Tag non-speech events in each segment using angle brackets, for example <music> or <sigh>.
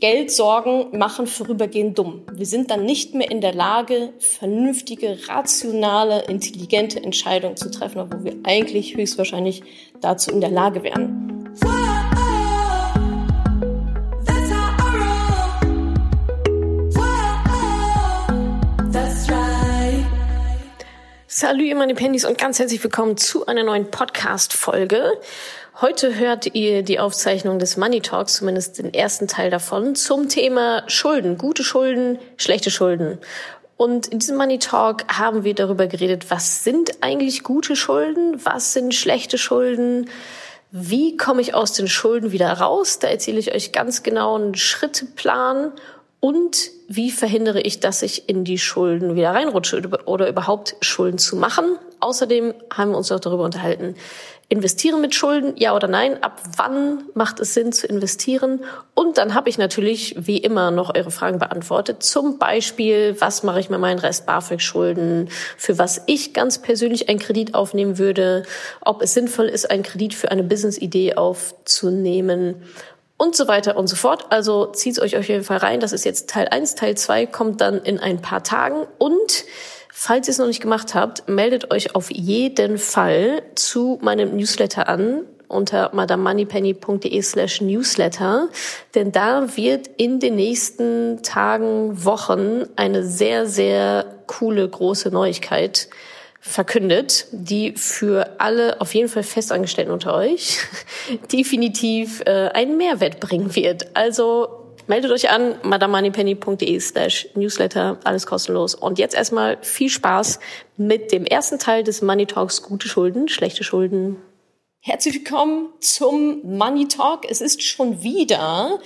Geldsorgen machen vorübergehend dumm. Wir sind dann nicht mehr in der Lage, vernünftige, rationale, intelligente Entscheidungen zu treffen, obwohl wir eigentlich höchstwahrscheinlich dazu in der Lage wären. Salut, ihr meine Pendys und ganz herzlich willkommen zu einer neuen Podcast-Folge. Heute hört ihr die Aufzeichnung des Money Talks, zumindest den ersten Teil davon, zum Thema Schulden. Gute Schulden, schlechte Schulden. Und in diesem Money Talk haben wir darüber geredet, was sind eigentlich gute Schulden, was sind schlechte Schulden, wie komme ich aus den Schulden wieder raus. Da erzähle ich euch ganz genau einen Schritteplan und wie verhindere ich, dass ich in die Schulden wieder reinrutsche oder überhaupt Schulden zu machen. Außerdem haben wir uns noch darüber unterhalten, investieren mit Schulden, ja oder nein, ab wann macht es Sinn zu investieren? Und dann habe ich natürlich wie immer noch eure Fragen beantwortet. Zum Beispiel, was mache ich mit meinen Rest BAföG-Schulden, für was ich ganz persönlich einen Kredit aufnehmen würde, ob es sinnvoll ist, einen Kredit für eine Business-Idee aufzunehmen und so weiter und so fort. Also zieht euch auf jeden Fall rein. Das ist jetzt Teil 1. Teil 2 kommt dann in ein paar Tagen. Und falls ihr es noch nicht gemacht habt, meldet euch auf jeden Fall zu meinem Newsletter an unter madamoneypenny.de slash newsletter, denn da wird in den nächsten Tagen, Wochen eine sehr, sehr coole große Neuigkeit verkündet, die für alle auf jeden Fall Festangestellten unter euch <laughs> definitiv äh, einen Mehrwert bringen wird. Also meldet euch an, madamoneypenny.de slash newsletter, alles kostenlos. Und jetzt erstmal viel Spaß mit dem ersten Teil des Money Talks Gute Schulden, schlechte Schulden. Herzlich willkommen zum Money Talk. Es ist schon wieder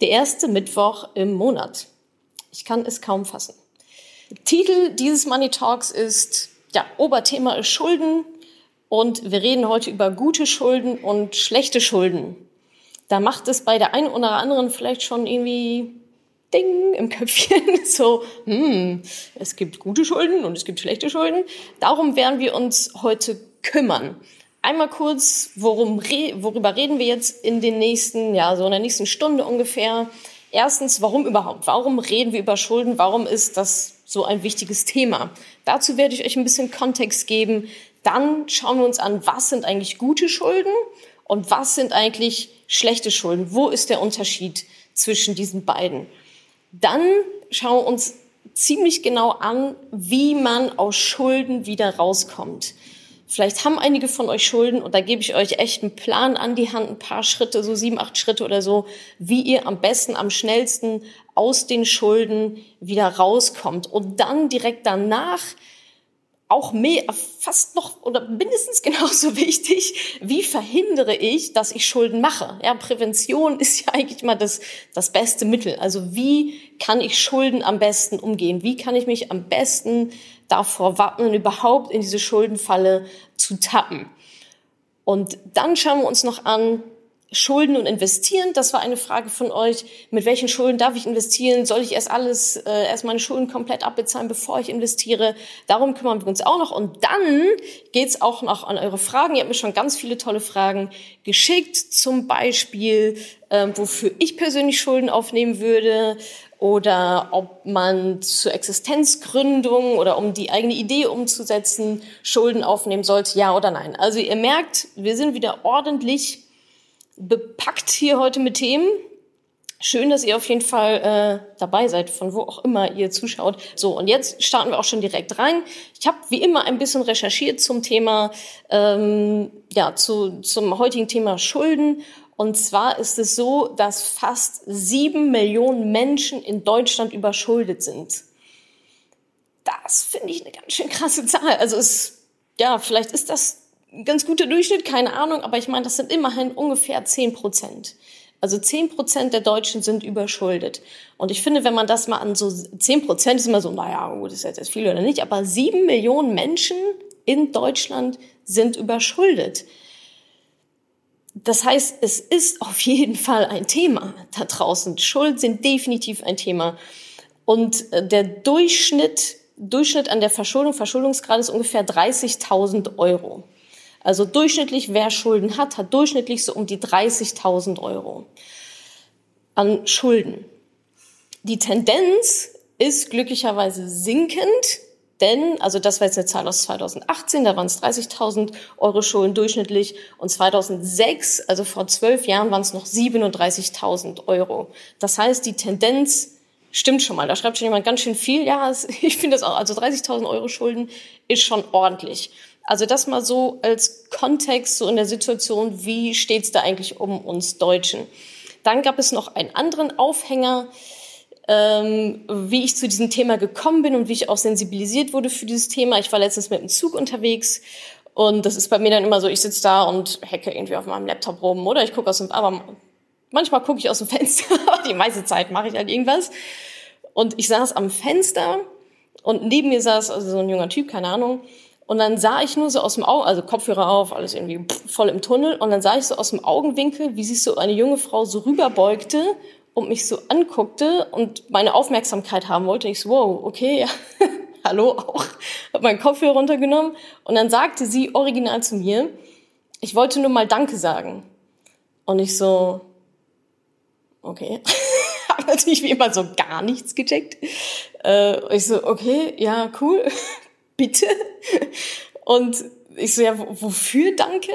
der erste Mittwoch im Monat. Ich kann es kaum fassen. Titel dieses Money Talks ist ja, Oberthema ist Schulden und wir reden heute über gute Schulden und schlechte Schulden. Da macht es bei der einen oder anderen vielleicht schon irgendwie Ding im Köpfchen, <laughs> so, hm, es gibt gute Schulden und es gibt schlechte Schulden. Darum werden wir uns heute kümmern. Einmal kurz, worum, worüber reden wir jetzt in den nächsten, ja, so in der nächsten Stunde ungefähr. Erstens, warum überhaupt? Warum reden wir über Schulden? Warum ist das so ein wichtiges Thema. Dazu werde ich euch ein bisschen Kontext geben. Dann schauen wir uns an, was sind eigentlich gute Schulden und was sind eigentlich schlechte Schulden. Wo ist der Unterschied zwischen diesen beiden? Dann schauen wir uns ziemlich genau an, wie man aus Schulden wieder rauskommt. Vielleicht haben einige von euch Schulden und da gebe ich euch echt einen Plan an die Hand, ein paar Schritte, so sieben, acht Schritte oder so, wie ihr am besten, am schnellsten aus den Schulden wieder rauskommt und dann direkt danach auch mehr, fast noch oder mindestens <laughs> genauso wichtig, wie verhindere ich, dass ich Schulden mache? Ja, Prävention <laughs> ist ja eigentlich mal das, das beste Mittel. Also wie kann ich Schulden am besten umgehen? Wie kann ich mich am besten davor wappnen, überhaupt in diese Schuldenfalle zu tappen? Und dann schauen wir uns noch an, Schulden und investieren, das war eine Frage von euch. Mit welchen Schulden darf ich investieren? Soll ich erst alles, äh, erst meine Schulden komplett abbezahlen, bevor ich investiere? Darum kümmern wir uns auch noch. Und dann geht's auch noch an eure Fragen. Ihr habt mir schon ganz viele tolle Fragen geschickt. Zum Beispiel, äh, wofür ich persönlich Schulden aufnehmen würde oder ob man zur Existenzgründung oder um die eigene Idee umzusetzen Schulden aufnehmen sollte, ja oder nein. Also ihr merkt, wir sind wieder ordentlich bepackt hier heute mit Themen. Schön, dass ihr auf jeden Fall äh, dabei seid, von wo auch immer ihr zuschaut. So, und jetzt starten wir auch schon direkt rein. Ich habe wie immer ein bisschen recherchiert zum Thema, ähm, ja, zu, zum heutigen Thema Schulden. Und zwar ist es so, dass fast sieben Millionen Menschen in Deutschland überschuldet sind. Das finde ich eine ganz schön krasse Zahl. Also es, ja, vielleicht ist das ganz guter Durchschnitt, keine Ahnung, aber ich meine, das sind immerhin ungefähr 10 Prozent. Also 10 Prozent der Deutschen sind überschuldet. Und ich finde, wenn man das mal an so 10 Prozent ist immer so, naja, gut, ist jetzt viel oder nicht, aber sieben Millionen Menschen in Deutschland sind überschuldet. Das heißt, es ist auf jeden Fall ein Thema da draußen. Schuld sind definitiv ein Thema. Und äh, der Durchschnitt, Durchschnitt an der Verschuldung, Verschuldungsgrad ist ungefähr 30.000 Euro. Also durchschnittlich, wer Schulden hat, hat durchschnittlich so um die 30.000 Euro an Schulden. Die Tendenz ist glücklicherweise sinkend, denn, also das war jetzt eine Zahl aus 2018, da waren es 30.000 Euro Schulden durchschnittlich und 2006, also vor zwölf Jahren, waren es noch 37.000 Euro. Das heißt, die Tendenz stimmt schon mal. Da schreibt schon jemand ganz schön viel. Ja, <laughs> ich finde das auch. Also 30.000 Euro Schulden ist schon ordentlich. Also das mal so als Kontext, so in der Situation, wie steht's da eigentlich um uns Deutschen? Dann gab es noch einen anderen Aufhänger, ähm, wie ich zu diesem Thema gekommen bin und wie ich auch sensibilisiert wurde für dieses Thema. Ich war letztens mit dem Zug unterwegs und das ist bei mir dann immer so, ich sitze da und hacke irgendwie auf meinem Laptop rum oder ich gucke aus dem, aber manchmal gucke ich aus dem <laughs> Fenster, die meiste Zeit mache ich halt irgendwas. Und ich saß am Fenster und neben mir saß also so ein junger Typ, keine Ahnung, und dann sah ich nur so aus dem Augen, also Kopfhörer auf, alles irgendwie voll im Tunnel. Und dann sah ich so aus dem Augenwinkel, wie sich so eine junge Frau so rüberbeugte und mich so anguckte und meine Aufmerksamkeit haben wollte. Ich so, wow, okay, ja, <laughs> hallo auch. Hab meinen Kopfhörer runtergenommen. Und dann sagte sie original zu mir, ich wollte nur mal Danke sagen. Und ich so, okay. <laughs> Hab natürlich wie immer so gar nichts gecheckt. Äh, ich so, okay, ja, cool bitte? Und ich so, ja, wofür danke?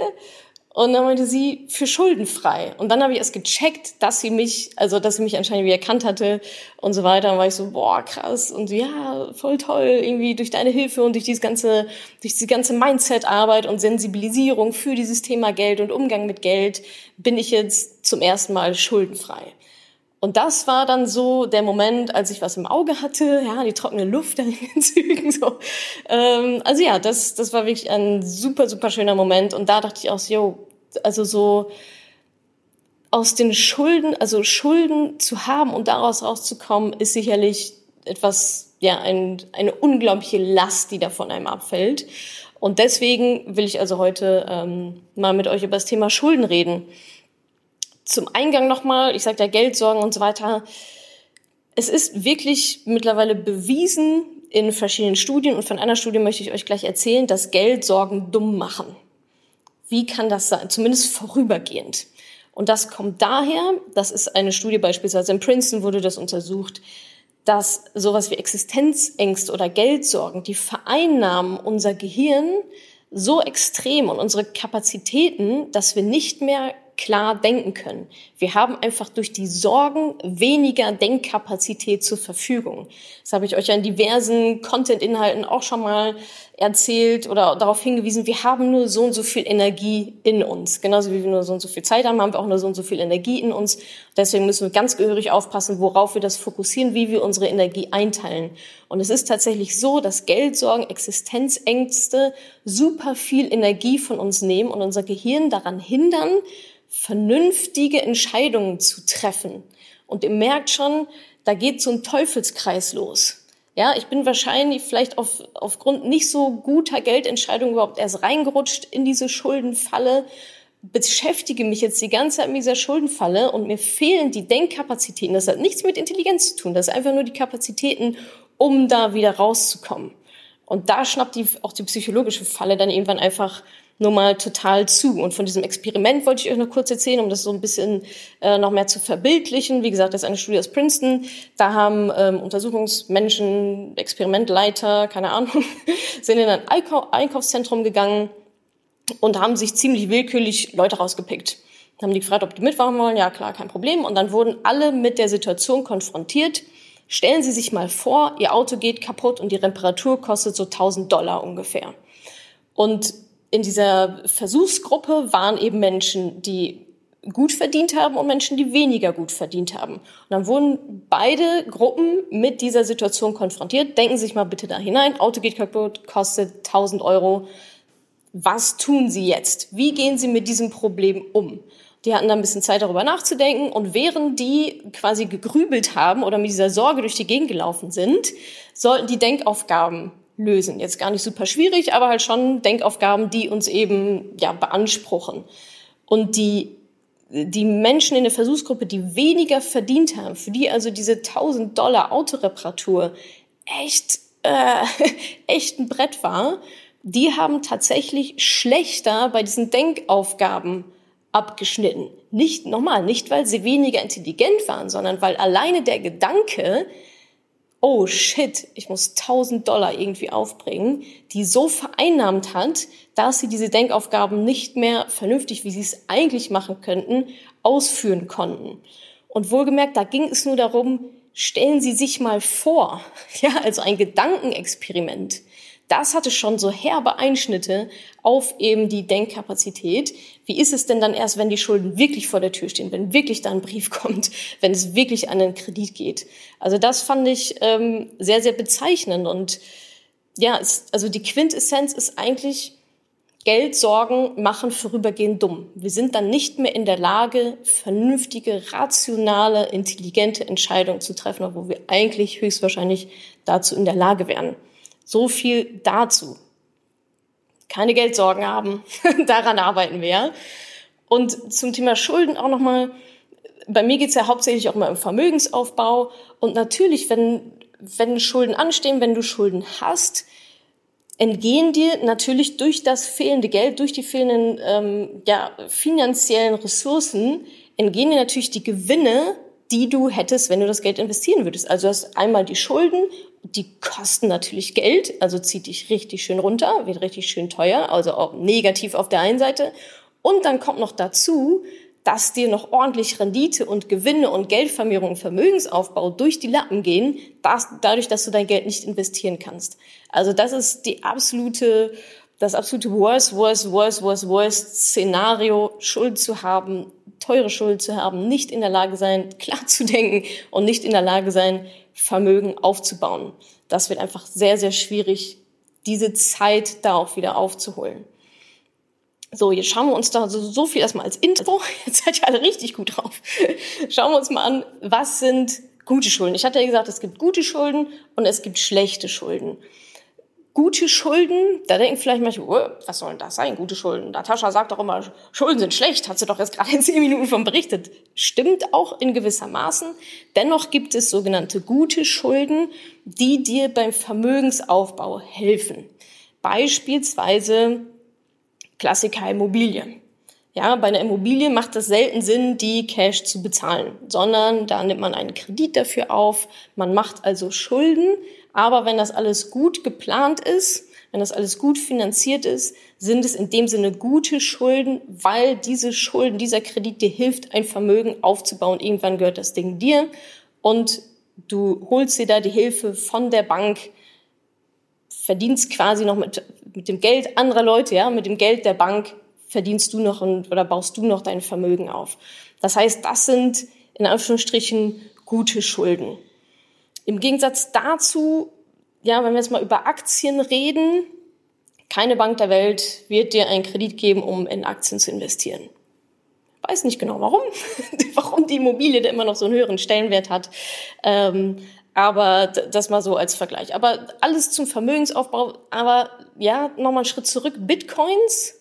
Und dann meinte sie, für schuldenfrei. Und dann habe ich erst gecheckt, dass sie mich, also dass sie mich anscheinend wie erkannt hatte und so weiter. Und war ich so, boah, krass. Und ja, voll toll, irgendwie durch deine Hilfe und durch dieses ganze, durch diese ganze Mindset-Arbeit und Sensibilisierung für dieses Thema Geld und Umgang mit Geld bin ich jetzt zum ersten Mal schuldenfrei. Und das war dann so der Moment, als ich was im Auge hatte, ja, die trockene Luft an den <laughs> Zügen, so. Ähm, also ja, das, das war wirklich ein super, super schöner Moment. Und da dachte ich auch, so, yo, also so aus den Schulden, also Schulden zu haben und daraus rauszukommen, ist sicherlich etwas, ja, ein, eine unglaubliche Last, die da von einem abfällt. Und deswegen will ich also heute ähm, mal mit euch über das Thema Schulden reden zum Eingang nochmal, ich sage ja Geldsorgen und so weiter. Es ist wirklich mittlerweile bewiesen in verschiedenen Studien und von einer Studie möchte ich euch gleich erzählen, dass Geldsorgen dumm machen. Wie kann das sein? Zumindest vorübergehend. Und das kommt daher, das ist eine Studie beispielsweise in Princeton wurde das untersucht, dass sowas wie Existenzängste oder Geldsorgen, die vereinnahmen unser Gehirn so extrem und unsere Kapazitäten, dass wir nicht mehr klar denken können. Wir haben einfach durch die Sorgen weniger Denkkapazität zur Verfügung. Das habe ich euch ja in diversen Content-Inhalten auch schon mal erzählt oder darauf hingewiesen, wir haben nur so und so viel Energie in uns. Genauso wie wir nur so und so viel Zeit haben, haben wir auch nur so und so viel Energie in uns. Deswegen müssen wir ganz gehörig aufpassen, worauf wir das fokussieren, wie wir unsere Energie einteilen. Und es ist tatsächlich so, dass Geldsorgen, Existenzängste super viel Energie von uns nehmen und unser Gehirn daran hindern, vernünftige Entscheidungen zu treffen. Und ihr merkt schon, da geht so ein Teufelskreis los. Ja, ich bin wahrscheinlich vielleicht auf, aufgrund nicht so guter Geldentscheidungen überhaupt erst reingerutscht in diese Schuldenfalle, beschäftige mich jetzt die ganze Zeit mit dieser Schuldenfalle und mir fehlen die Denkkapazitäten. Das hat nichts mit Intelligenz zu tun. Das ist einfach nur die Kapazitäten, um da wieder rauszukommen. Und da schnappt die, auch die psychologische Falle dann irgendwann einfach nur mal total zu. Und von diesem Experiment wollte ich euch noch kurz erzählen, um das so ein bisschen äh, noch mehr zu verbildlichen. Wie gesagt, das ist eine Studie aus Princeton. Da haben ähm, Untersuchungsmenschen, Experimentleiter, keine Ahnung, <laughs> sind in ein Einkau Einkaufszentrum gegangen und haben sich ziemlich willkürlich Leute rausgepickt. Dann haben die gefragt, ob die mitmachen wollen. Ja, klar, kein Problem. Und dann wurden alle mit der Situation konfrontiert. Stellen Sie sich mal vor, Ihr Auto geht kaputt und die Reparatur kostet so 1000 Dollar ungefähr. Und in dieser Versuchsgruppe waren eben Menschen, die gut verdient haben und Menschen, die weniger gut verdient haben. Und dann wurden beide Gruppen mit dieser Situation konfrontiert. Denken Sie sich mal bitte da hinein. Auto geht kaputt, kostet 1000 Euro. Was tun Sie jetzt? Wie gehen Sie mit diesem Problem um? Die hatten dann ein bisschen Zeit darüber nachzudenken und während die quasi gegrübelt haben oder mit dieser Sorge durch die Gegend gelaufen sind, sollten die Denkaufgaben lösen. Jetzt gar nicht super schwierig, aber halt schon Denkaufgaben, die uns eben ja beanspruchen. Und die die Menschen in der Versuchsgruppe, die weniger verdient haben, für die also diese 1000 Dollar Autoreparatur echt äh, <laughs> echt ein Brett war, die haben tatsächlich schlechter bei diesen Denkaufgaben abgeschnitten. nicht normal, nicht weil sie weniger intelligent waren, sondern weil alleine der Gedanke, oh shit, ich muss 1000 Dollar irgendwie aufbringen, die so vereinnahmt hat, dass sie diese Denkaufgaben nicht mehr vernünftig, wie sie es eigentlich machen könnten, ausführen konnten. Und wohlgemerkt, da ging es nur darum, stellen Sie sich mal vor, <laughs> ja, also ein Gedankenexperiment. Das hatte schon so herbe Einschnitte auf eben die Denkkapazität. Wie ist es denn dann erst, wenn die Schulden wirklich vor der Tür stehen, wenn wirklich da ein Brief <laughs> kommt, wenn es wirklich an den Kredit geht? Also das fand ich ähm, sehr, sehr bezeichnend. Und ja, es, also die Quintessenz ist eigentlich, Geldsorgen machen vorübergehend dumm. Wir sind dann nicht mehr in der Lage, vernünftige, rationale, intelligente Entscheidungen zu treffen, obwohl wir eigentlich höchstwahrscheinlich dazu in der Lage wären. So viel dazu. Keine Geldsorgen haben. <laughs> Daran arbeiten wir. Und zum Thema Schulden auch nochmal. Bei mir geht's ja hauptsächlich auch mal um Vermögensaufbau. Und natürlich, wenn, wenn Schulden anstehen, wenn du Schulden hast, entgehen dir natürlich durch das fehlende Geld, durch die fehlenden ähm, ja, finanziellen Ressourcen, entgehen dir natürlich die Gewinne, die du hättest, wenn du das Geld investieren würdest. Also du hast einmal die Schulden, die kosten natürlich Geld, also zieht dich richtig schön runter, wird richtig schön teuer, also auch negativ auf der einen Seite. Und dann kommt noch dazu, dass dir noch ordentlich Rendite und Gewinne und Geldvermehrung und Vermögensaufbau durch die Lappen gehen, das, dadurch, dass du dein Geld nicht investieren kannst. Also das ist die absolute, das absolute worst, worst, worst, worst, worst Szenario, Schuld zu haben, teure Schuld zu haben, nicht in der Lage sein, <laughs> klar zu denken und nicht in der Lage sein, Vermögen aufzubauen. Das wird einfach sehr, sehr schwierig, diese Zeit da auch wieder aufzuholen. So, jetzt schauen wir uns da so, so viel erstmal als Intro. <laughs> Jetzt seid ihr alle richtig gut drauf. Schauen wir uns mal an, was sind gute Schulden? Ich hatte ja gesagt, es gibt gute Schulden und es gibt schlechte Schulden. Gute Schulden, da denken vielleicht manche, oh, was soll denn das sein, gute Schulden? Natascha sagt doch immer, Schulden sind schlecht, hat sie doch jetzt gerade in zehn Minuten von berichtet. Stimmt auch in gewisser Maßen. Dennoch gibt es sogenannte gute Schulden, die dir beim Vermögensaufbau helfen. Beispielsweise Klassiker Immobilie. Ja, bei einer Immobilie macht es selten Sinn, die Cash zu bezahlen, sondern da nimmt man einen Kredit dafür auf. Man macht also Schulden. Aber wenn das alles gut geplant ist, wenn das alles gut finanziert ist, sind es in dem Sinne gute Schulden, weil diese Schulden, dieser Kredit dir hilft, ein Vermögen aufzubauen. Irgendwann gehört das Ding dir und du holst dir da die Hilfe von der Bank, verdienst quasi noch mit, mit dem Geld anderer Leute, ja, mit dem Geld der Bank verdienst du noch und, oder baust du noch dein Vermögen auf. Das heißt, das sind in Anführungsstrichen gute Schulden. Im Gegensatz dazu, ja, wenn wir jetzt mal über Aktien reden, keine Bank der Welt wird dir einen Kredit geben, um in Aktien zu investieren. Weiß nicht genau warum, <laughs> warum die Immobilie da immer noch so einen höheren Stellenwert hat. Ähm, aber das mal so als Vergleich. Aber alles zum Vermögensaufbau. Aber ja, nochmal einen Schritt zurück. Bitcoins,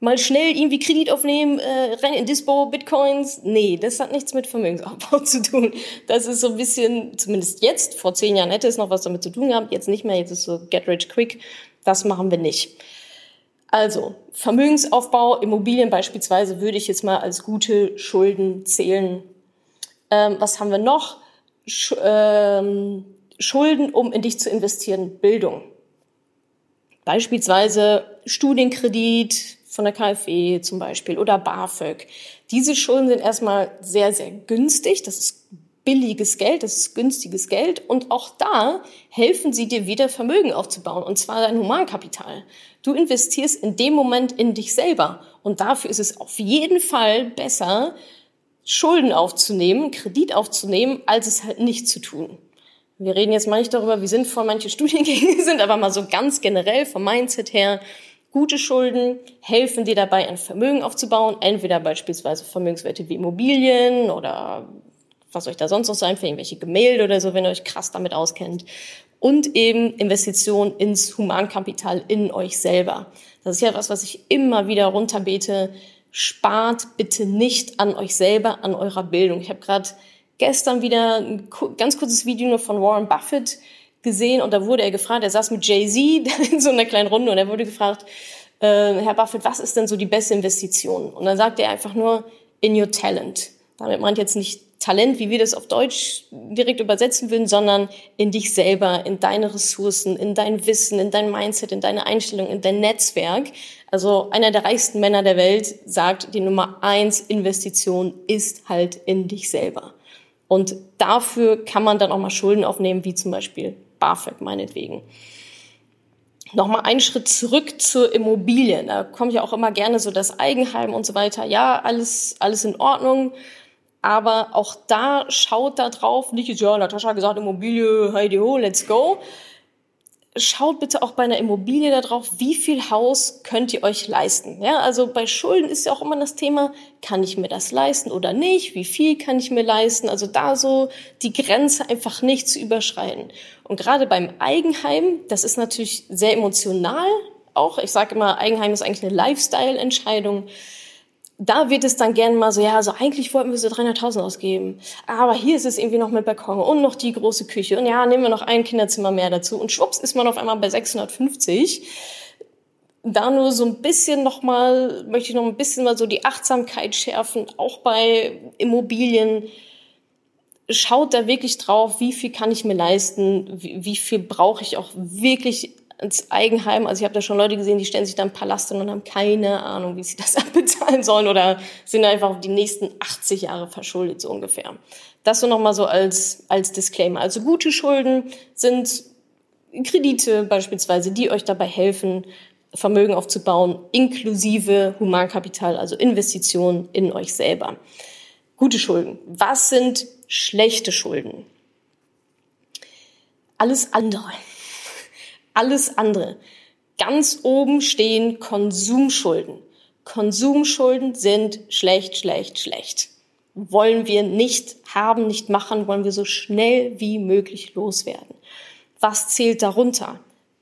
mal schnell irgendwie Kredit aufnehmen, äh, rein in Dispo, Bitcoins. Nee, das hat nichts mit Vermögensaufbau <laughs> zu tun. Das ist so ein bisschen, zumindest jetzt, vor zehn Jahren hätte es noch was damit zu tun gehabt, jetzt nicht mehr, jetzt ist so get rich quick. Das machen wir nicht. Also, Vermögensaufbau, Immobilien beispielsweise würde ich jetzt mal als gute Schulden zählen. Ähm, was haben wir noch? Sch ähm, Schulden, um in dich zu investieren, Bildung. Beispielsweise Studienkredit von der KfW zum Beispiel oder BAföG. Diese Schulden sind erstmal sehr, sehr günstig. Das ist billiges Geld, das ist günstiges Geld. Und auch da helfen sie dir wieder Vermögen aufzubauen, und zwar dein Humankapital. Du investierst in dem Moment in dich selber. Und dafür ist es auf jeden Fall besser, Schulden aufzunehmen, Kredit aufzunehmen, als es halt nicht zu tun. Wir reden jetzt mal nicht darüber, wie sinnvoll manche <laughs> Studiengänge sind, aber mal so ganz generell vom Mindset her. Gute Schulden helfen dir dabei, ein Vermögen aufzubauen, entweder beispielsweise Vermögenswerte wie Immobilien oder was euch da sonst noch sein, für irgendwelche Gemälde oder so, wenn ihr euch krass damit auskennt. Und eben Investitionen ins Humankapital in euch selber. Das ist ja was, was ich immer wieder runterbete spart bitte nicht an euch selber, an eurer Bildung. Ich habe gerade gestern wieder ein ganz kurzes Video nur von Warren Buffett gesehen und da wurde er gefragt, er saß mit Jay-Z <laughs> in so einer kleinen Runde und er wurde gefragt, äh, Herr Buffett, was ist denn so die beste Investition? Und dann sagte er einfach nur, in your talent. Damit meint jetzt nicht Talent, wie wir das auf Deutsch direkt übersetzen würden, sondern in dich selber, in deine Ressourcen, in dein Wissen, in dein Mindset, in deine Einstellung, in dein Netzwerk. Also einer der reichsten Männer der Welt sagt, die Nummer eins Investition ist halt in dich selber. Und dafür kann man dann auch mal Schulden aufnehmen, wie zum Beispiel BAföG meinetwegen. Nochmal einen Schritt zurück zur Immobilie. Da kommt ja auch immer gerne so das Eigenheim und so weiter. Ja, alles, alles in Ordnung. Aber auch da schaut da drauf, nicht, ja, Natascha hat gesagt, Immobilie, heidi ho, let's go. Schaut bitte auch bei einer Immobilie da drauf, wie viel Haus könnt ihr euch leisten? Ja, also bei Schulden ist ja auch immer das Thema, kann ich mir das leisten oder nicht? Wie viel kann ich mir leisten? Also da so die Grenze einfach nicht zu überschreiten. Und gerade beim Eigenheim, das ist natürlich sehr emotional auch. Ich sage immer, Eigenheim ist eigentlich eine Lifestyle-Entscheidung da wird es dann gerne mal so, ja, also eigentlich wollten wir so 300.000 ausgeben, aber hier ist es irgendwie noch mit Balkon und noch die große Küche und ja, nehmen wir noch ein Kinderzimmer mehr dazu und schwupps ist man auf einmal bei 650. Da nur so ein bisschen noch mal, möchte ich noch ein bisschen mal so die Achtsamkeit schärfen, auch bei Immobilien. Schaut da wirklich drauf, wie viel kann ich mir leisten, wie, wie viel brauche ich auch wirklich ins Eigenheim. Also ich habe da schon Leute gesehen, die stellen sich da einen Palast hin und haben keine Ahnung, wie sie das <laughs> abbezahlen sollen oder sind einfach auf die nächsten 80 Jahre verschuldet, so ungefähr. Das so nochmal so als, als Disclaimer. Also gute Schulden sind Kredite beispielsweise, die euch dabei helfen, Vermögen aufzubauen, inklusive Humankapital, also Investitionen in euch selber. Gute Schulden. Was sind schlechte Schulden? Alles andere alles andere. Ganz oben stehen Konsumschulden. Konsumschulden sind schlecht, schlecht, schlecht. Wollen wir nicht haben, nicht machen, wollen wir so schnell wie möglich loswerden. Was zählt darunter?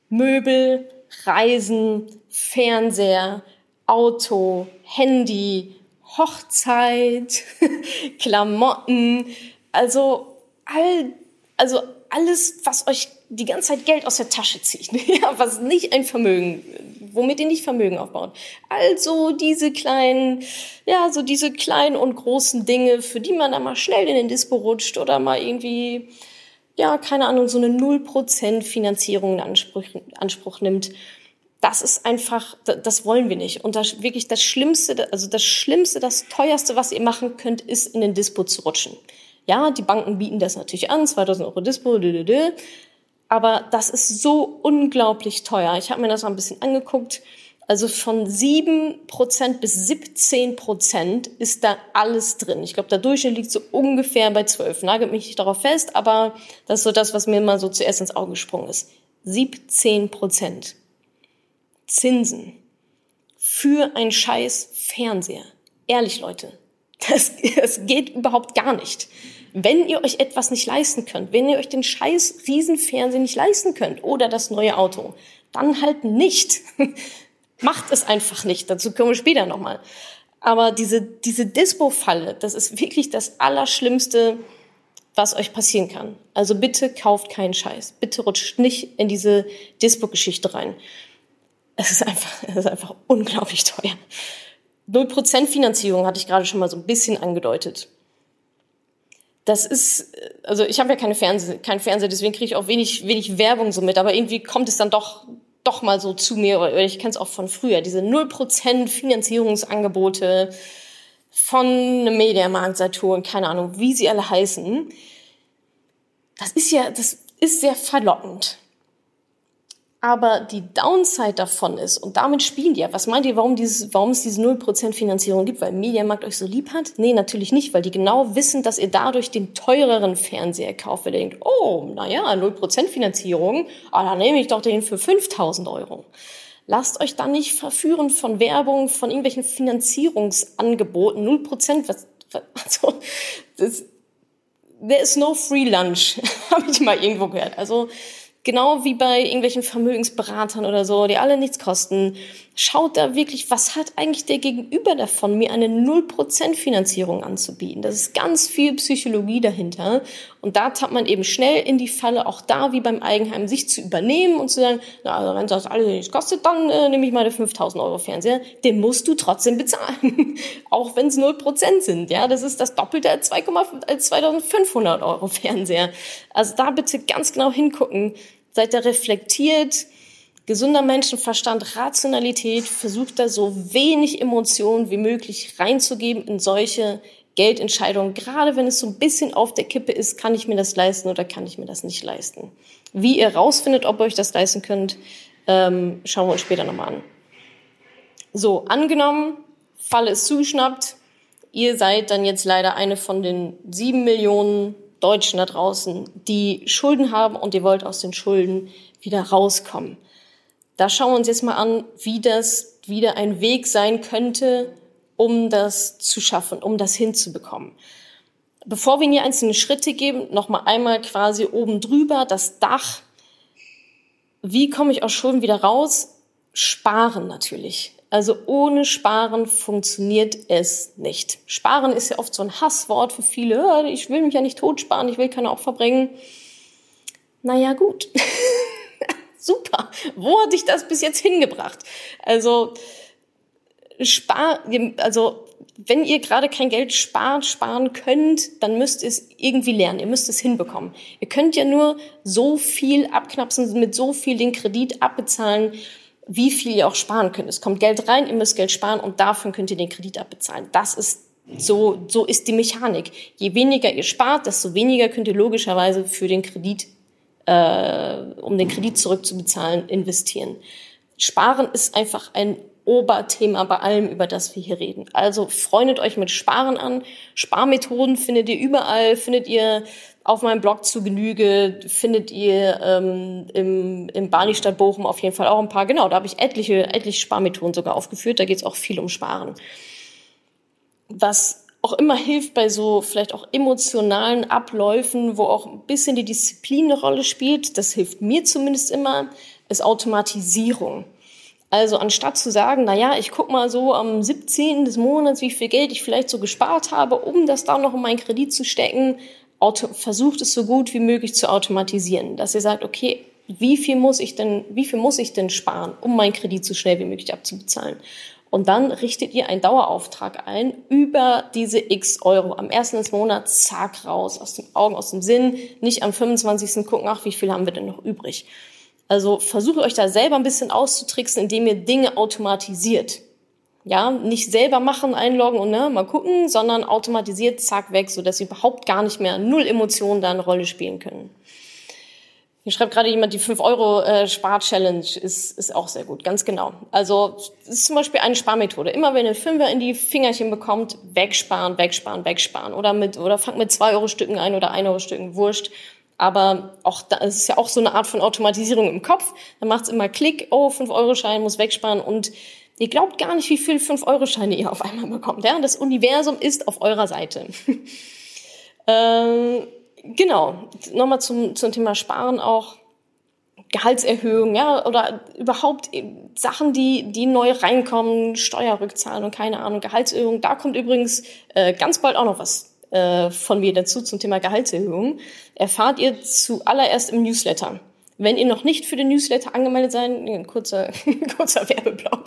Möbel, Reisen, Fernseher, Auto, Handy, Hochzeit, <laughs> Klamotten, also all, also alles, was euch die ganze Zeit Geld aus der Tasche zieht, <laughs> ja, was nicht ein Vermögen, womit ihr nicht Vermögen aufbaut. Also diese kleinen, ja, so diese kleinen und großen Dinge, für die man dann mal schnell in den Dispo rutscht oder mal irgendwie, ja, keine Ahnung, so eine 0% Finanzierung in Anspruch, Anspruch nimmt. Das ist einfach, das wollen wir nicht. Und das wirklich das Schlimmste, also das Schlimmste, das teuerste, was ihr machen könnt, ist in den Dispo zu rutschen. Ja, die Banken bieten das natürlich an, 2000 Euro Dispo, aber das ist so unglaublich teuer. Ich habe mir das mal ein bisschen angeguckt. Also von 7% bis 17% ist da alles drin. Ich glaube, der Durchschnitt liegt so ungefähr bei 12. Nagelt mich nicht darauf fest, aber das ist so das, was mir mal so zuerst ins Auge gesprungen ist. 17% Zinsen für ein scheiß Fernseher. Ehrlich, Leute, das, <laughs> das geht überhaupt gar nicht. Wenn ihr euch etwas nicht leisten könnt, wenn ihr euch den scheiß Riesenfernsehen nicht leisten könnt oder das neue Auto, dann halt nicht. <laughs> Macht es einfach nicht. Dazu kommen wir später nochmal. Aber diese, diese Dispo-Falle, das ist wirklich das Allerschlimmste, was euch passieren kann. Also bitte kauft keinen Scheiß. Bitte rutscht nicht in diese Dispo-Geschichte rein. Es ist einfach, <laughs> es ist einfach unglaublich teuer. 0% Finanzierung hatte ich gerade schon mal so ein bisschen angedeutet das ist, also ich habe ja keine Fernseh, kein Fernseher, deswegen kriege ich auch wenig, wenig Werbung so mit, aber irgendwie kommt es dann doch, doch mal so zu mir, oder ich kenne es auch von früher, diese 0% Finanzierungsangebote von einem Mediamarkt, Saturn, keine Ahnung, wie sie alle heißen. Das ist ja, das ist sehr verlockend. Aber die Downside davon ist, und damit spielen die ja, was meint ihr, warum, dieses, warum es diese 0% Finanzierung gibt? Weil Mediamarkt euch so lieb hat? Nee, natürlich nicht, weil die genau wissen, dass ihr dadurch den teureren Fernseher kauft, weil ihr denkt, oh, naja, 0% Finanzierung, ah, dann nehme ich doch den für 5000 Euro. Lasst euch dann nicht verführen von Werbung, von irgendwelchen Finanzierungsangeboten. 0%, was, was also, das, there is no free lunch, <laughs> habe ich mal irgendwo gehört. Also, genau wie bei irgendwelchen Vermögensberatern oder so, die alle nichts kosten. Schaut da wirklich, was hat eigentlich der Gegenüber davon, mir eine 0% Finanzierung anzubieten? Das ist ganz viel Psychologie dahinter. Und da tappt man eben schnell in die Falle, auch da wie beim Eigenheim, sich zu übernehmen und zu sagen, na, also wenn das alles nichts kostet, dann äh, nehme ich mal den 5000 Euro Fernseher. Den musst du trotzdem bezahlen. <laughs> auch wenn es 0% sind. Ja, das ist das Doppelte als 2500 Euro Fernseher. Also da bitte ganz genau hingucken. Seid da reflektiert, gesunder Menschenverstand, Rationalität, versucht da so wenig Emotionen wie möglich reinzugeben in solche Geldentscheidungen. Gerade wenn es so ein bisschen auf der Kippe ist, kann ich mir das leisten oder kann ich mir das nicht leisten. Wie ihr rausfindet, ob ihr euch das leisten könnt, ähm, schauen wir uns später nochmal an. So, angenommen, Falle ist zugeschnappt. Ihr seid dann jetzt leider eine von den sieben Millionen Deutschen da draußen, die Schulden haben und ihr wollt aus den Schulden wieder rauskommen. Da schauen wir uns jetzt mal an, wie das wieder ein Weg sein könnte, um das zu schaffen, um das hinzubekommen. Bevor wir in die einzelnen Schritte geben, noch mal einmal quasi oben drüber das Dach. Wie komme ich aus Schulden wieder raus? Sparen natürlich. Also ohne Sparen funktioniert es nicht. Sparen ist ja oft so ein Hasswort für viele. Ich will mich ja nicht totsparen, ich will keine Opfer bringen. Naja, gut. <laughs> Super. Wo hat dich das bis jetzt hingebracht? Also, spar, also, wenn ihr gerade kein Geld spart, sparen könnt, dann müsst ihr es irgendwie lernen. Ihr müsst es hinbekommen. Ihr könnt ja nur so viel abknapsen, mit so viel den Kredit abbezahlen, wie viel ihr auch sparen könnt. Es kommt Geld rein, ihr müsst Geld sparen und davon könnt ihr den Kredit abbezahlen. Das ist so, so ist die Mechanik. Je weniger ihr spart, desto weniger könnt ihr logischerweise für den Kredit äh, um den Kredit zurückzubezahlen, investieren. Sparen ist einfach ein Oberthema bei allem, über das wir hier reden. Also freundet euch mit Sparen an. Sparmethoden findet ihr überall, findet ihr auf meinem Blog zu Genüge, findet ihr ähm, im, im Barney Stadt Bochum auf jeden Fall auch ein paar. Genau, da habe ich etliche, etliche Sparmethoden sogar aufgeführt. Da geht es auch viel um Sparen. Was auch immer hilft bei so vielleicht auch emotionalen Abläufen, wo auch ein bisschen die Disziplin eine Rolle spielt, das hilft mir zumindest immer, ist Automatisierung. Also anstatt zu sagen, na ja, ich guck mal so am 17. des Monats, wie viel Geld ich vielleicht so gespart habe, um das dann noch in meinen Kredit zu stecken, auto, versucht es so gut wie möglich zu automatisieren, dass ihr sagt, okay, wie viel muss ich denn, wie viel muss ich denn sparen, um meinen Kredit so schnell wie möglich abzubezahlen? Und dann richtet ihr einen Dauerauftrag ein über diese x Euro. Am ersten des Monats, zack, raus, aus den Augen, aus dem Sinn. Nicht am 25. gucken, ach, wie viel haben wir denn noch übrig? Also versuche euch da selber ein bisschen auszutricksen, indem ihr Dinge automatisiert. Ja, nicht selber machen, einloggen und ne, mal gucken, sondern automatisiert, zack, weg, sodass ihr überhaupt gar nicht mehr null Emotionen da eine Rolle spielen können. Hier schreibt gerade jemand, die 5 Euro äh, Spar-Challenge ist, ist auch sehr gut, ganz genau. Also das ist zum Beispiel eine Sparmethode. Immer wenn ihr Fünfer in die Fingerchen bekommt, wegsparen, wegsparen, wegsparen. Oder mit oder fangt mit 2 Euro Stücken ein oder 1 Euro Stücken, wurscht. Aber auch da ist ja auch so eine Art von Automatisierung im Kopf. Dann macht's immer Klick, oh, 5 Euro Schein muss wegsparen und ihr glaubt gar nicht, wie viel 5 Euro Scheine ihr auf einmal bekommt. Ja, das Universum ist auf eurer Seite. <laughs> ähm, genau, nochmal zum, zum Thema Sparen auch. Gehaltserhöhung, ja, oder überhaupt Sachen, die, die neu reinkommen, Steuerrückzahlen und keine Ahnung, Gehaltserhöhung. Da kommt übrigens äh, ganz bald auch noch was äh, von mir dazu zum Thema Gehaltserhöhung. Erfahrt ihr zuallererst im Newsletter. Wenn ihr noch nicht für den Newsletter angemeldet seid, ein kurzer, <laughs> kurzer Werbeblock,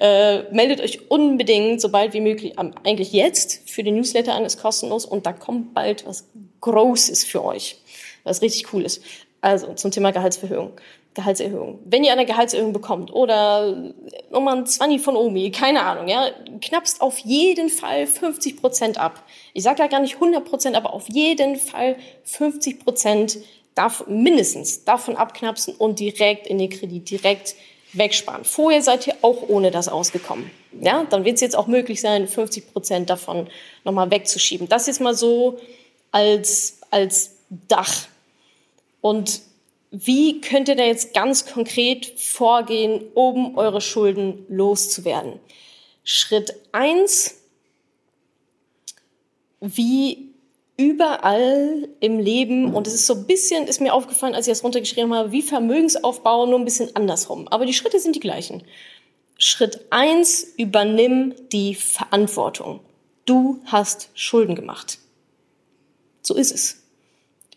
äh, meldet euch unbedingt, sobald wie möglich, eigentlich jetzt für den Newsletter an, ist kostenlos und da kommt bald was Großes für euch, was richtig cool ist. Also zum Thema Gehaltserhöhung. Gehaltserhöhung. Wenn ihr eine Gehaltserhöhung bekommt oder nochmal ein 20 von Omi, keine Ahnung, ja, knappst auf jeden Fall 50 Prozent ab. Ich sage ja gar nicht 100 Prozent, aber auf jeden Fall 50 Prozent darf mindestens davon abknapsen und direkt in den Kredit, direkt wegsparen. Vorher seid ihr auch ohne das ausgekommen. Ja, dann wird es jetzt auch möglich sein, 50 Prozent davon nochmal wegzuschieben. Das ist mal so als, als Dach. Und wie könnt ihr da jetzt ganz konkret vorgehen, um eure Schulden loszuwerden? Schritt eins: Wie überall im Leben und es ist so ein bisschen, ist mir aufgefallen, als ich das runtergeschrieben habe, wie Vermögensaufbau, nur ein bisschen andersrum. Aber die Schritte sind die gleichen. Schritt eins: übernimm die Verantwortung. Du hast Schulden gemacht. So ist es.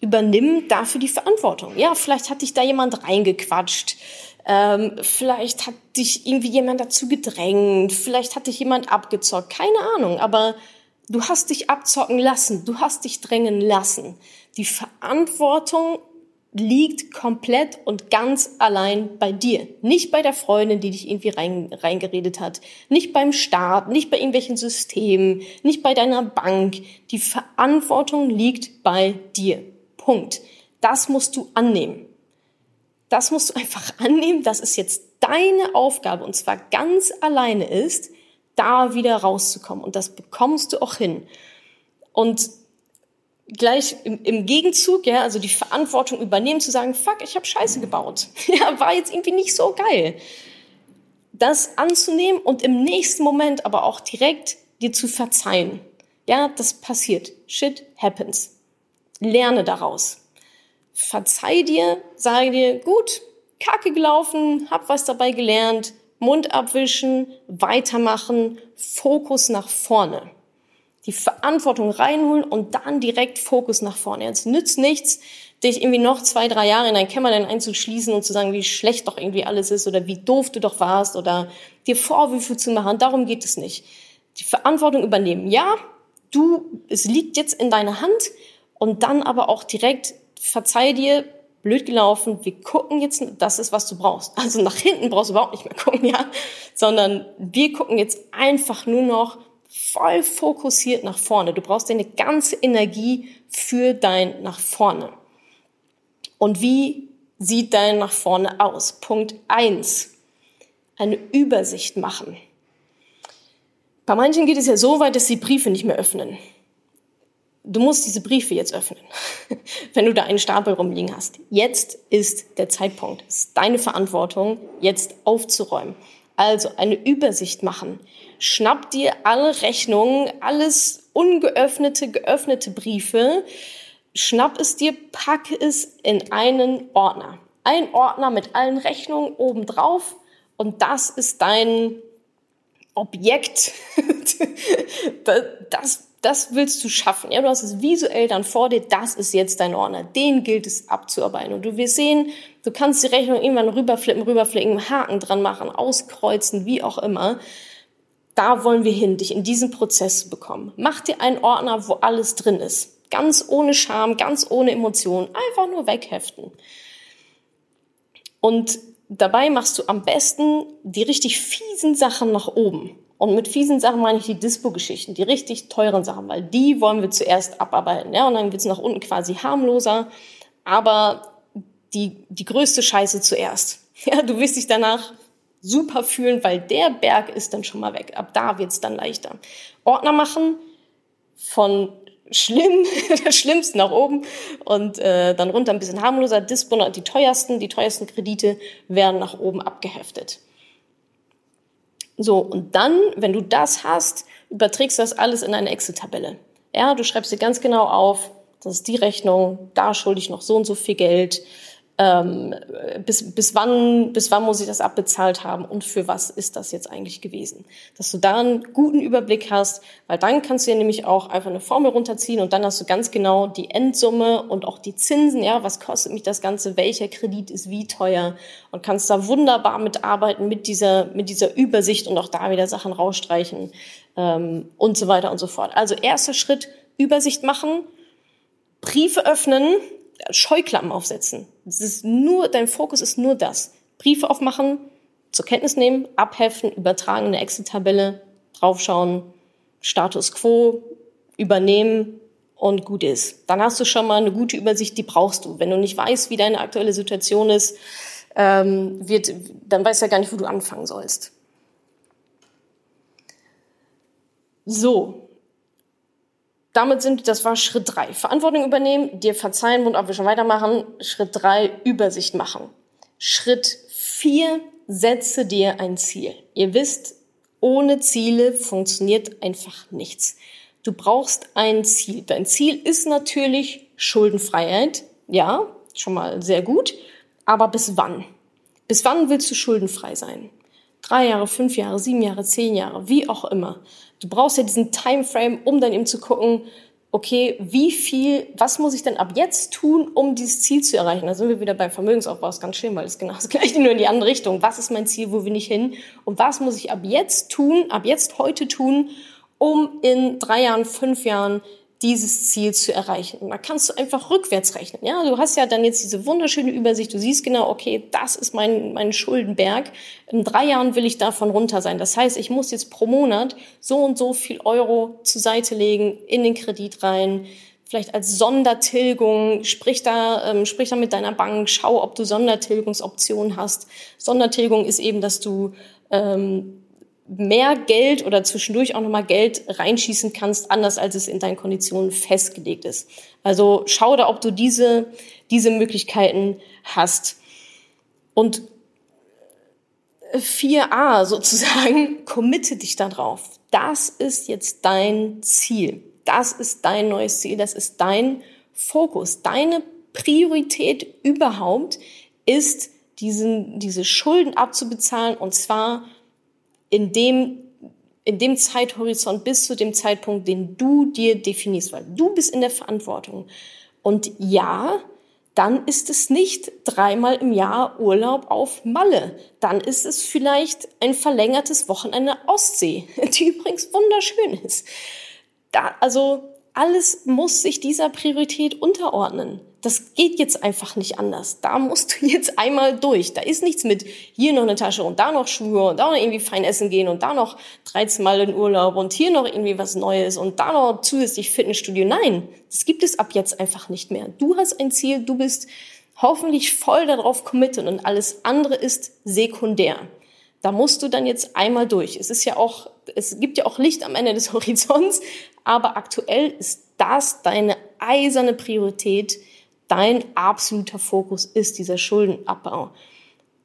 Übernimm dafür die Verantwortung. Ja, vielleicht hat dich da jemand reingequatscht. Ähm, vielleicht hat dich irgendwie jemand dazu gedrängt. Vielleicht hat dich jemand abgezockt. Keine Ahnung. Aber du hast dich abzocken lassen. Du hast dich drängen lassen. Die Verantwortung liegt komplett und ganz allein bei dir. Nicht bei der Freundin, die dich irgendwie rein, reingeredet hat. Nicht beim Staat, nicht bei irgendwelchen Systemen, nicht bei deiner Bank. Die Verantwortung liegt bei dir. Punkt. Das musst du annehmen. Das musst du einfach annehmen, dass es jetzt deine Aufgabe und zwar ganz alleine ist, da wieder rauszukommen. Und das bekommst du auch hin. Und gleich im, im Gegenzug, ja, also die Verantwortung übernehmen, zu sagen, fuck, ich habe Scheiße gebaut. <laughs> Ja, war jetzt irgendwie nicht so geil. Das anzunehmen und im nächsten Moment aber auch direkt dir zu verzeihen. Ja, das passiert. Shit happens. Lerne daraus. Verzeih dir, sage dir, gut, kacke gelaufen, hab was dabei gelernt, Mund abwischen, weitermachen, Fokus nach vorne die Verantwortung reinholen und dann direkt Fokus nach vorne. Es nützt nichts, dich irgendwie noch zwei, drei Jahre in dein Kämmerlein einzuschließen und zu sagen, wie schlecht doch irgendwie alles ist oder wie doof du doch warst oder dir Vorwürfe zu machen. Darum geht es nicht. Die Verantwortung übernehmen. Ja, du, es liegt jetzt in deiner Hand und dann aber auch direkt verzeih dir, blöd gelaufen, wir gucken jetzt, das ist, was du brauchst. Also nach hinten brauchst du überhaupt nicht mehr gucken, ja, sondern wir gucken jetzt einfach nur noch, voll fokussiert nach vorne. Du brauchst deine ganze Energie für dein nach vorne. Und wie sieht dein nach vorne aus? Punkt eins: Eine Übersicht machen. Bei manchen geht es ja so weit, dass sie Briefe nicht mehr öffnen. Du musst diese Briefe jetzt öffnen, <laughs> wenn du da einen Stapel rumliegen hast. Jetzt ist der Zeitpunkt. Es ist deine Verantwortung, jetzt aufzuräumen. Also eine Übersicht machen. Schnapp dir alle Rechnungen, alles ungeöffnete, geöffnete Briefe. Schnapp es dir, packe es in einen Ordner. Ein Ordner mit allen Rechnungen obendrauf und das ist dein Objekt. <laughs> das, das willst du schaffen. Ja, du hast es visuell dann vor dir. Das ist jetzt dein Ordner. Den gilt es abzuarbeiten. Und du wirst sehen, Du kannst die Rechnung irgendwann rüberflippen, rüberflicken, Haken dran machen, auskreuzen, wie auch immer. Da wollen wir hin, dich in diesen Prozess bekommen. Mach dir einen Ordner, wo alles drin ist. Ganz ohne Scham, ganz ohne Emotionen. Einfach nur wegheften. Und dabei machst du am besten die richtig fiesen Sachen nach oben. Und mit fiesen Sachen meine ich die Dispo-Geschichten, die richtig teuren Sachen, weil die wollen wir zuerst abarbeiten. Ja? Und dann wird es nach unten quasi harmloser. Aber die, die größte Scheiße zuerst. <laughs> Ja, du wirst dich danach super fühlen, weil der Berg ist dann schon mal weg. Ab da wird's dann leichter. Ordner machen von schlimm, <laughs> das Schlimmste nach oben und äh, dann runter ein bisschen harmloser. Dispo, die teuersten, die teuersten Kredite werden nach oben abgeheftet. So, und dann, wenn du das hast, überträgst du das alles in eine Excel-Tabelle. Ja, du schreibst dir ganz genau auf, das ist die Rechnung, da schulde ich noch so und so viel Geld, ähm, bis, bis, wann, bis wann muss ich das abbezahlt haben und für was ist das jetzt eigentlich gewesen. Dass du da einen guten Überblick hast, weil dann kannst du ja nämlich auch einfach eine Formel runterziehen und dann hast du ganz genau die Endsumme und auch die Zinsen, ja, was kostet mich das Ganze, welcher Kredit ist wie teuer und kannst da wunderbar mitarbeiten mit dieser, mit dieser Übersicht und auch da wieder Sachen rausstreichen ähm, und so weiter und so fort. Also erster Schritt, Übersicht machen, Briefe öffnen, Scheuklappen aufsetzen. Das ist nur, dein Fokus ist nur das. Briefe aufmachen, zur Kenntnis nehmen, abheften, übertragen in eine Excel-Tabelle, draufschauen, Status quo, übernehmen und gut ist. Dann hast du schon mal eine gute Übersicht, die brauchst du. Wenn du nicht weißt, wie deine aktuelle Situation ist, ähm, wird, dann weißt du ja gar nicht, wo du anfangen sollst. So, damit sind, das war Schritt drei. Verantwortung übernehmen, dir verzeihen, Mund abwischen, weitermachen. Schritt drei, Übersicht machen. Schritt vier, setze dir ein Ziel. Ihr wisst, ohne Ziele funktioniert einfach nichts. Du brauchst ein Ziel. Dein Ziel ist natürlich Schuldenfreiheit. Ja, schon mal sehr gut. Aber bis wann? Bis wann willst du schuldenfrei sein? Drei Jahre, fünf Jahre, sieben Jahre, zehn Jahre, wie auch immer. Du brauchst ja diesen Timeframe, um dann eben zu gucken, okay, wie viel, was muss ich denn ab jetzt tun, um dieses Ziel zu erreichen? Da sind wir wieder beim Vermögensaufbau, ist ganz schön, weil es genau das <laughs> gleiche, nur in die andere Richtung. Was ist mein Ziel, wo will ich hin? Und was muss ich ab jetzt tun, ab jetzt heute tun, um in drei Jahren, fünf Jahren dieses Ziel zu erreichen. Und da kannst du einfach rückwärts rechnen. Ja, du hast ja dann jetzt diese wunderschöne Übersicht. Du siehst genau, okay, das ist mein, mein Schuldenberg. In drei Jahren will ich davon runter sein. Das heißt, ich muss jetzt pro Monat so und so viel Euro zur Seite legen, in den Kredit rein. Vielleicht als Sondertilgung, sprich da, ähm, sprich da mit deiner Bank, schau, ob du Sondertilgungsoptionen hast. Sondertilgung ist eben, dass du ähm, mehr Geld oder zwischendurch auch nochmal Geld reinschießen kannst, anders als es in deinen Konditionen festgelegt ist. Also schau da, ob du diese, diese Möglichkeiten hast. Und 4a <laughs> sozusagen, committe dich da drauf. Das ist jetzt dein Ziel. Das ist dein neues Ziel. Das ist dein Fokus. Deine Priorität überhaupt ist, diesen, diese Schulden abzubezahlen und zwar in dem, in dem Zeithorizont bis zu dem Zeitpunkt, den du dir definierst, weil du bist in der Verantwortung. Und ja, dann ist es nicht dreimal im Jahr Urlaub auf Malle. Dann ist es vielleicht ein verlängertes Wochenende Ostsee, <laughs> die übrigens wunderschön ist. Da, also alles muss sich dieser Priorität unterordnen das geht jetzt einfach nicht anders. Da musst du <laughs> jetzt einmal durch. Da ist nichts mit hier noch eine Tasche und da noch Schuhe und da noch irgendwie fein essen gehen und da noch 13 Mal in Urlaub und hier noch irgendwie was Neues und da noch zusätzlich Fitnessstudio. Nein, das gibt es ab jetzt einfach nicht mehr. Du hast ein Ziel, du bist hoffentlich voll darauf committed und alles andere ist sekundär. Da musst du dann jetzt einmal durch. Es ist ja auch, es gibt ja auch Licht am Ende des <laughs> Horizonts, aber aktuell ist das deine eiserne Priorität, dein absoluter Fokus ist dieser Schuldenabbau.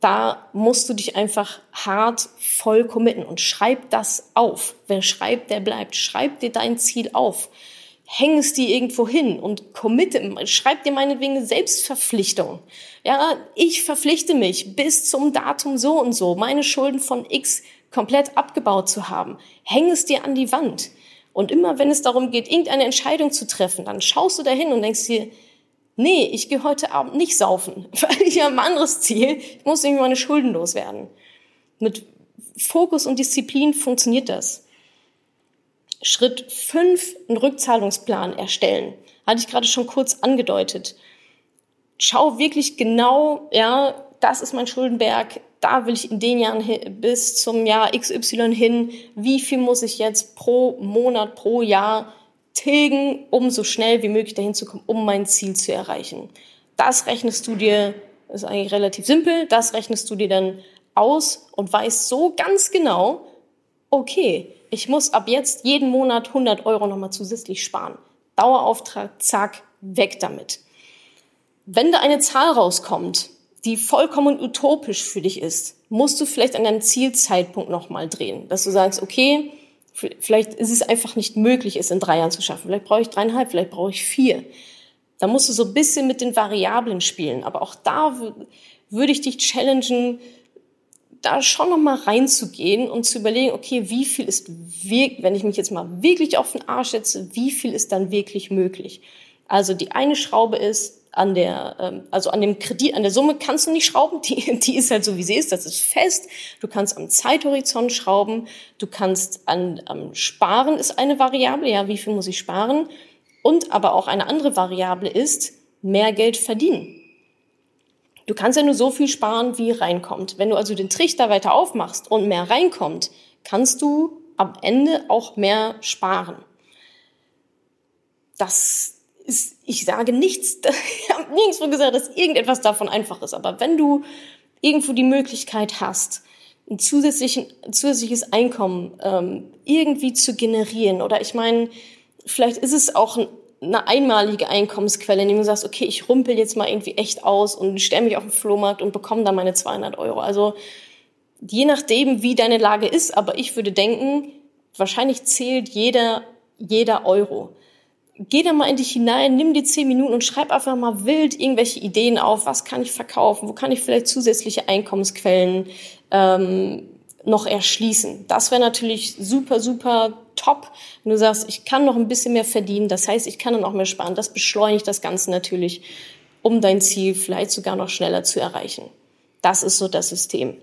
Da musst du dich einfach hart voll committen und schreib das auf. Wer schreibt, der bleibt. Schreib dir dein Ziel auf. Häng es dir irgendwo hin und committe, schreib dir meinetwegen eine Selbstverpflichtung. Ja, ich verpflichte mich bis zum Datum so und so, meine Schulden von X komplett abgebaut zu haben. Häng es dir an die Wand. Und immer wenn es darum geht, irgendeine Entscheidung zu treffen, dann schaust du dahin und denkst dir, nee, ich gehe heute Abend nicht saufen, <laughs> weil ich habe ein anderes Ziel. Ich muss irgendwie meine Schulden loswerden. Mit Fokus und Disziplin funktioniert das. Schritt fünf: einen Rückzahlungsplan erstellen. Hatte ich gerade schon kurz angedeutet. Schau wirklich genau, ja, das ist mein Schuldenberg, da will ich in den Jahren bis zum Jahr XY hin, wie viel muss ich jetzt pro Monat, pro Jahr tilgen, um so schnell wie möglich dahin zu kommen, um mein Ziel zu erreichen. Das rechnest du dir, ist eigentlich relativ simpel, das rechnest du dir dann aus und weißt so ganz genau, okay, ich muss ab jetzt jeden Monat 100 Euro nochmal zusätzlich sparen. Dauerauftrag, zack, weg damit. Wenn da eine Zahl rauskommt, die vollkommen utopisch für dich ist, musst du vielleicht an deinem Zielzeitpunkt nochmal drehen, dass du sagst, okay, Vielleicht ist es einfach nicht möglich, es in drei Jahren zu schaffen. Vielleicht brauche ich dreieinhalb, vielleicht brauche ich vier. Da musst du so ein bisschen mit den Variablen spielen. Aber auch da würde ich dich challengen, da schon noch mal reinzugehen und zu überlegen, okay, wie viel ist wirklich, wenn ich mich jetzt mal wirklich auf den Arsch setze, wie viel ist dann wirklich möglich? Also die eine Schraube ist, an der, ähm, also an dem Kredit, an der Summe kannst du nicht schrauben, <laughs> die, die ist halt so, wie sie ist, das ist fest. Du kannst am Zeithorizont schrauben, du kannst an, am Sparen ist eine Variable, ja, wie viel muss ich sparen? Und aber auch eine andere Variable ist, mehr Geld verdienen. Du kannst ja nur so viel sparen, wie reinkommt. Wenn du also den Trichter weiter aufmachst und mehr reinkommt, kannst du am Ende auch mehr sparen. Das ist, ich sage nichts, <laughs> ich habe nirgendwo gesagt, dass irgendetwas davon einfach ist. Aber wenn du irgendwo die Möglichkeit hast, ein, zusätzliches Einkommen ähm, irgendwie zu generieren, oder ich meine, vielleicht ist es auch ein, eine einmalige Einkommensquelle, indem du sagst, okay, ich rumpel jetzt mal irgendwie echt aus und stelle mich auf den Flohmarkt und bekomme da meine 200 Euro. Also je nachdem, wie deine Lage ist, aber ich würde denken, wahrscheinlich zählt jeder jeder Euro. Geh da mal in dich hinein, nimm dir zehn Minuten und schreib einfach mal wild irgendwelche Ideen auf. Was kann ich verkaufen? Wo kann ich vielleicht zusätzliche Einkommensquellen ähm, noch erschließen? Das wäre natürlich super, super top, wenn du sagst, ich kann noch ein bisschen mehr verdienen. Das heißt, ich kann dann auch mehr sparen. Das beschleunigt das Ganze natürlich, um dein Ziel vielleicht sogar noch schneller zu erreichen. Das ist so das System.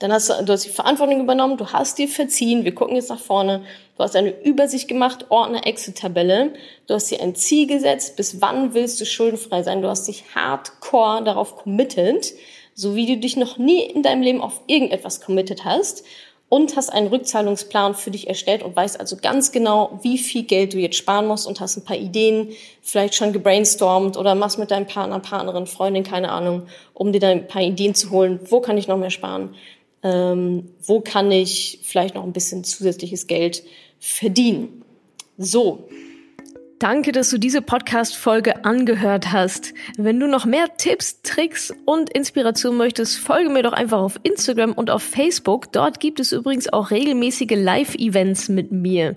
Dann hast du, du hast die Verantwortung übernommen, du hast dir verziehen, wir gucken jetzt nach vorne, du hast eine Übersicht gemacht, Ordner, Excel-Tabelle, du hast dir ein Ziel gesetzt, bis wann willst du schuldenfrei sein, du hast dich hardcore darauf committed, so wie du dich noch nie in deinem Leben auf irgendetwas committed hast und hast einen Rückzahlungsplan für dich erstellt und weißt also ganz genau, wie viel Geld du jetzt sparen musst und hast ein paar Ideen vielleicht schon gebrainstormt oder machst mit deinem Partner, Partnerin, Freundin, keine Ahnung, um dir dann ein paar Ideen zu holen, wo kann ich noch mehr sparen ähm, wo kann ich vielleicht noch ein bisschen zusätzliches Geld verdienen. So. Danke, dass du diese Podcast-Folge angehört hast. Wenn du noch mehr Tipps, Tricks und Inspiration möchtest, folge mir doch einfach auf Instagram und auf Facebook. Dort gibt es übrigens auch regelmäßige Live-Events mit mir.